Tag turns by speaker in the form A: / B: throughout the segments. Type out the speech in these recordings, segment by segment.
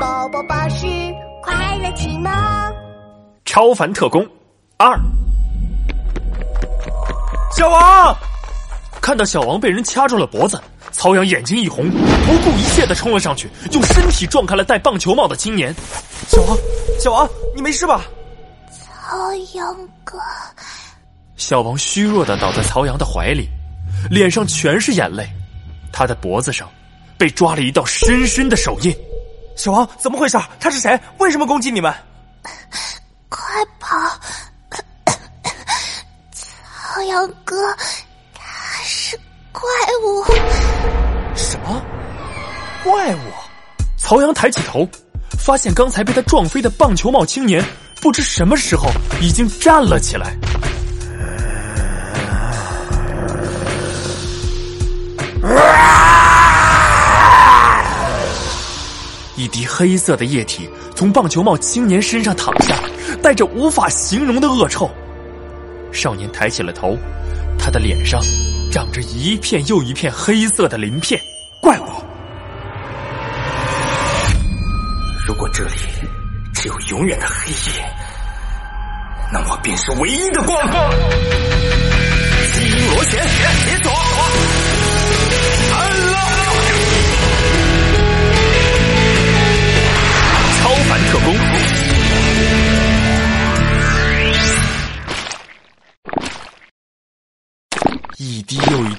A: 宝宝巴士快乐启蒙，
B: 超凡特工二。
C: 小王
B: 看到小王被人掐住了脖子，曹阳眼睛一红，不顾一切的冲了上去，用身体撞开了戴棒球帽的青年。
C: 小王，小王，你没事吧？
A: 曹阳哥，
B: 小王虚弱的倒在曹阳的怀里，脸上全是眼泪，他的脖子上被抓了一道深深的手印。
C: 小王，怎么回事？他是谁？为什么攻击你们？
A: 快跑！曹阳哥，他是怪物。
C: 什么？怪物？
B: 曹阳抬起头，发现刚才被他撞飞的棒球帽青年，不知什么时候已经站了起来。黑色的液体从棒球帽青年身上淌下，带着无法形容的恶臭。少年抬起了头，他的脸上长着一片又一片黑色的鳞片。
C: 怪物！
D: 如果这里只有永远的黑夜，那我便是唯一的光。基因螺旋，解锁！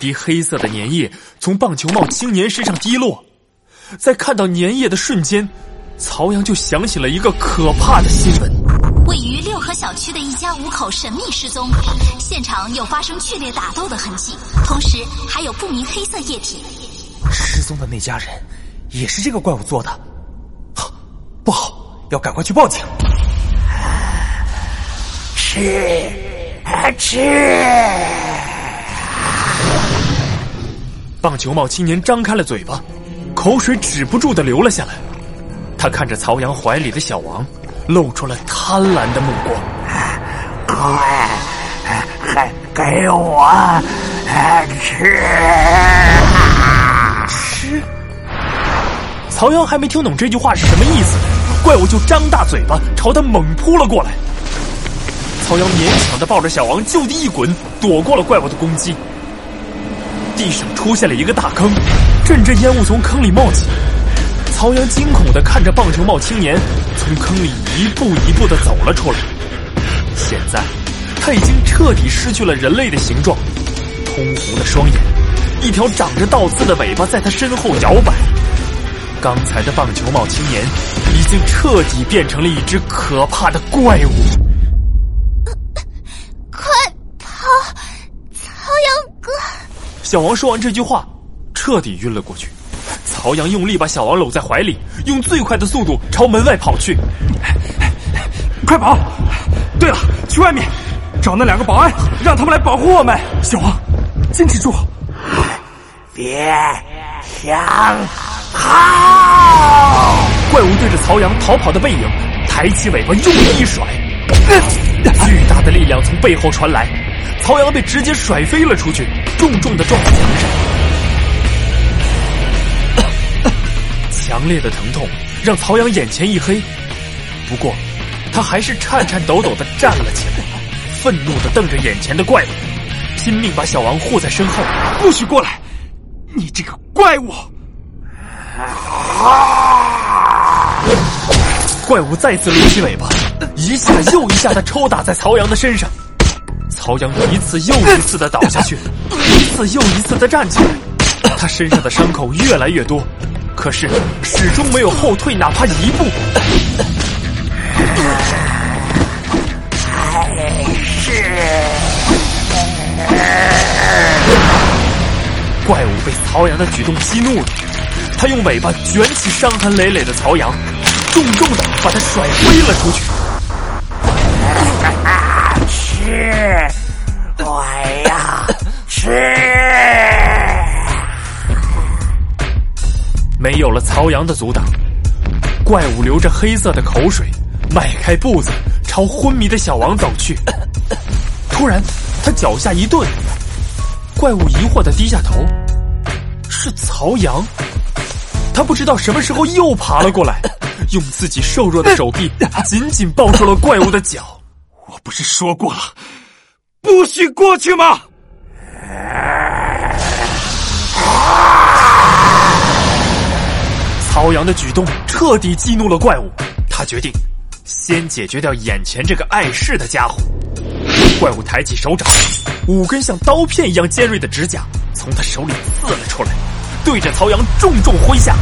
B: 一黑色的粘液从棒球帽青年身上滴落，在看到粘液的瞬间，曹阳就想起了一个可怕的新闻：
E: 位于六合小区的一家五口神秘失踪，现场有发生剧烈打斗的痕迹，同时还有不明黑色液体。
C: 失踪的那家人也是这个怪物做的，不好，要赶快去报警。
D: 吃，吃！
B: 棒球帽青年张开了嘴巴，口水止不住的流了下来。他看着曹阳怀里的小王，露出了贪婪的目光。
D: 快，给给我吃！
B: 吃！曹阳还没听懂这句话是什么意思，怪物就张大嘴巴朝他猛扑了过来。曹阳勉强的抱着小王就地一滚，躲过了怪物的攻击。地上出现了一个大坑，阵阵烟雾从坑里冒起。曹阳惊恐的看着棒球帽青年从坑里一步一步的走了出来。现在，他已经彻底失去了人类的形状，通红的双眼，一条长着倒刺的尾巴在他身后摇摆。刚才的棒球帽青年已经彻底变成了一只可怕的怪物。
A: 快跑！曹阳哥，
B: 小王说完这句话，彻底晕了过去。曹阳用力把小王搂在怀里，用最快的速度朝门外跑去。
C: 快跑！对了，去外面找那两个保安，让他们来保护我们。小王，坚持住！
D: 别想跑！
B: 怪物对着曹阳逃跑的背影，抬起尾巴用力一甩，巨大的力量从背后传来，曹阳被直接甩飞了出去，重重的撞在墙上。强烈的疼痛让曹阳眼前一黑，不过他还是颤颤抖抖的站了起来，愤怒的瞪着眼前的怪物，拼命把小王护在身后，
C: 不许过来！你这个怪物！
B: 怪物再次抡起尾巴，一下又一下的抽打在曹阳的身上。曹阳一次又一次的倒下去，一次又一次的站起来。他身上的伤口越来越多，可是始终没有后退哪怕一步。
D: 是
B: 怪物被曹阳的举动激怒了，他用尾巴卷起伤痕累累的曹阳，重重的把他甩飞了出去。
D: 吃，我要吃！
B: 没有了曹阳的阻挡，怪物流着黑色的口水，迈开步子朝昏迷的小王走去。突然，他脚下一顿，怪物疑惑的低下头，是曹阳。他不知道什么时候又爬了过来，用自己瘦弱的手臂紧紧抱住了怪物的脚。
C: 我不是说过了，不许过去吗？
B: 曹阳的举动彻底激怒了怪物，他决定先解决掉眼前这个碍事的家伙。怪物抬起手掌，五根像刀片一样尖锐的指甲从他手里刺了出来，对着曹阳重重挥下。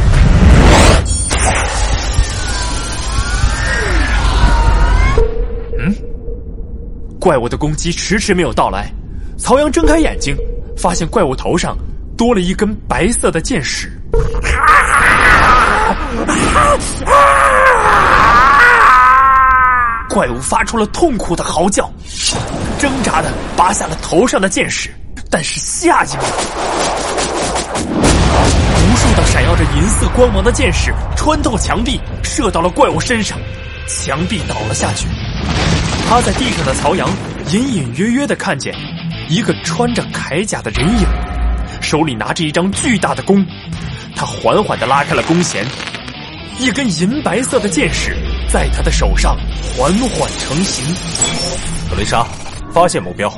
B: 怪物的攻击迟迟没有到来，曹阳睁开眼睛，发现怪物头上多了一根白色的箭矢。怪物发出了痛苦的嚎叫，挣扎的拔下了头上的箭矢，但是下一秒，无数道闪耀着银色光芒的箭矢穿透墙壁，射到了怪物身上，墙壁倒了下去。趴在地上的曹阳隐隐约约的看见一个穿着铠甲的人影，手里拿着一张巨大的弓，他缓缓的拉开了弓弦。一根银白色的箭矢在他的手上缓缓成型。
D: 格雷莎，发现目标，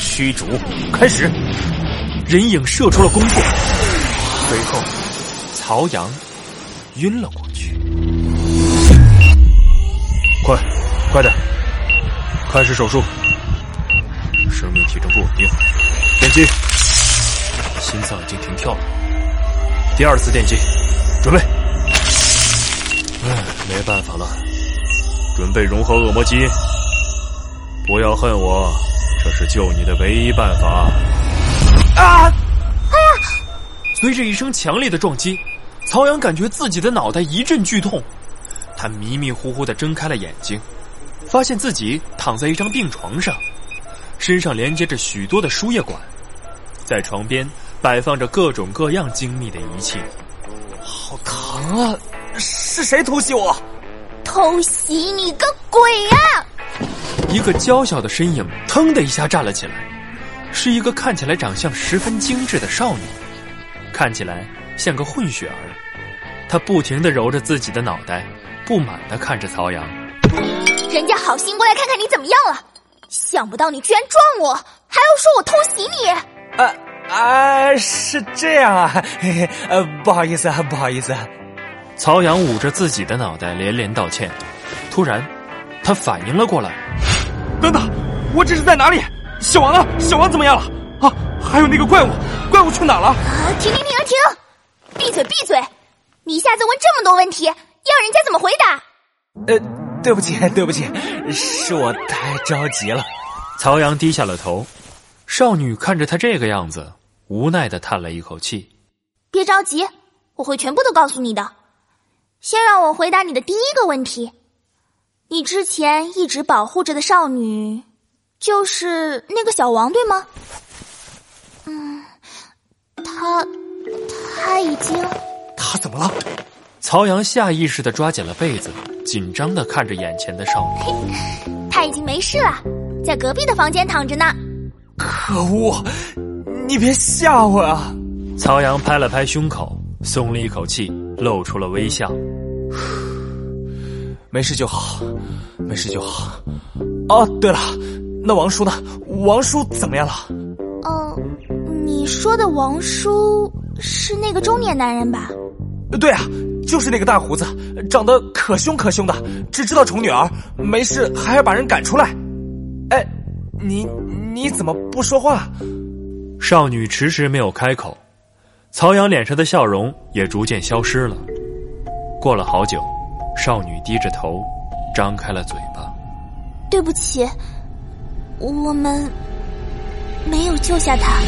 D: 驱逐开始。
B: 人影射出了弓箭，随后曹阳晕了过去。
D: 快，快点，开始手术。生命体征不稳定，电击，心脏已经停跳了。第二次电击，准备。唉，没办法了，准备融合恶魔基因。不要恨我，这是救你的唯一办法。
B: 啊！哎呀！随着一声强烈的撞击，曹阳感觉自己的脑袋一阵剧痛，他迷迷糊糊的睁开了眼睛，发现自己躺在一张病床上，身上连接着许多的输液管，在床边摆放着各种各样精密的仪器。
C: 好疼啊！是谁偷袭我？
A: 偷袭你个鬼呀！
B: 一个娇小的身影腾的一下站了起来，是一个看起来长相十分精致的少女，看起来像个混血儿。她不停的揉着自己的脑袋，不满的看着曹阳。
A: 人家好心过来看看你怎么样了，想不到你居然撞我，还要说我偷袭你。
C: 呃啊，是这样啊，嘿嘿，呃，不好意思啊，不好意思。
B: 曹阳捂着自己的脑袋，连连道歉。突然，他反应了过来：“
C: 等等，我这是在哪里？小王呢？小王怎么样了？啊，还有那个怪物，怪物去哪了？”
A: 啊！停停停停！闭嘴闭嘴！你一下子问这么多问题，要人家怎么回答？
C: 呃，对不起对不起，是我太着急了。
B: 曹阳低下了头。少女看着他这个样子，无奈的叹了一口气：“
A: 别着急，我会全部都告诉你的。”先让我回答你的第一个问题：你之前一直保护着的少女，就是那个小王，对吗？嗯，他他已经……
C: 他怎么了？
B: 曹阳下意识的抓紧了被子，紧张的看着眼前的少
A: 女。他已经没事了，在隔壁的房间躺着呢。
C: 可恶！你别吓我啊！
B: 曹阳拍了拍胸口，松了一口气。露出了微笑，
C: 没事就好，没事就好。哦，对了，那王叔呢？王叔怎么样了？
A: 哦，你说的王叔是那个中年男人吧？
C: 对啊，就是那个大胡子，长得可凶可凶的，只知道宠女儿，没事还要把人赶出来。哎，你你怎么不说话？
B: 少女迟迟没有开口。曹阳脸上的笑容也逐渐消失了。过了好久，少女低着头，张开了嘴巴。
A: 对不起，我们没有救下他。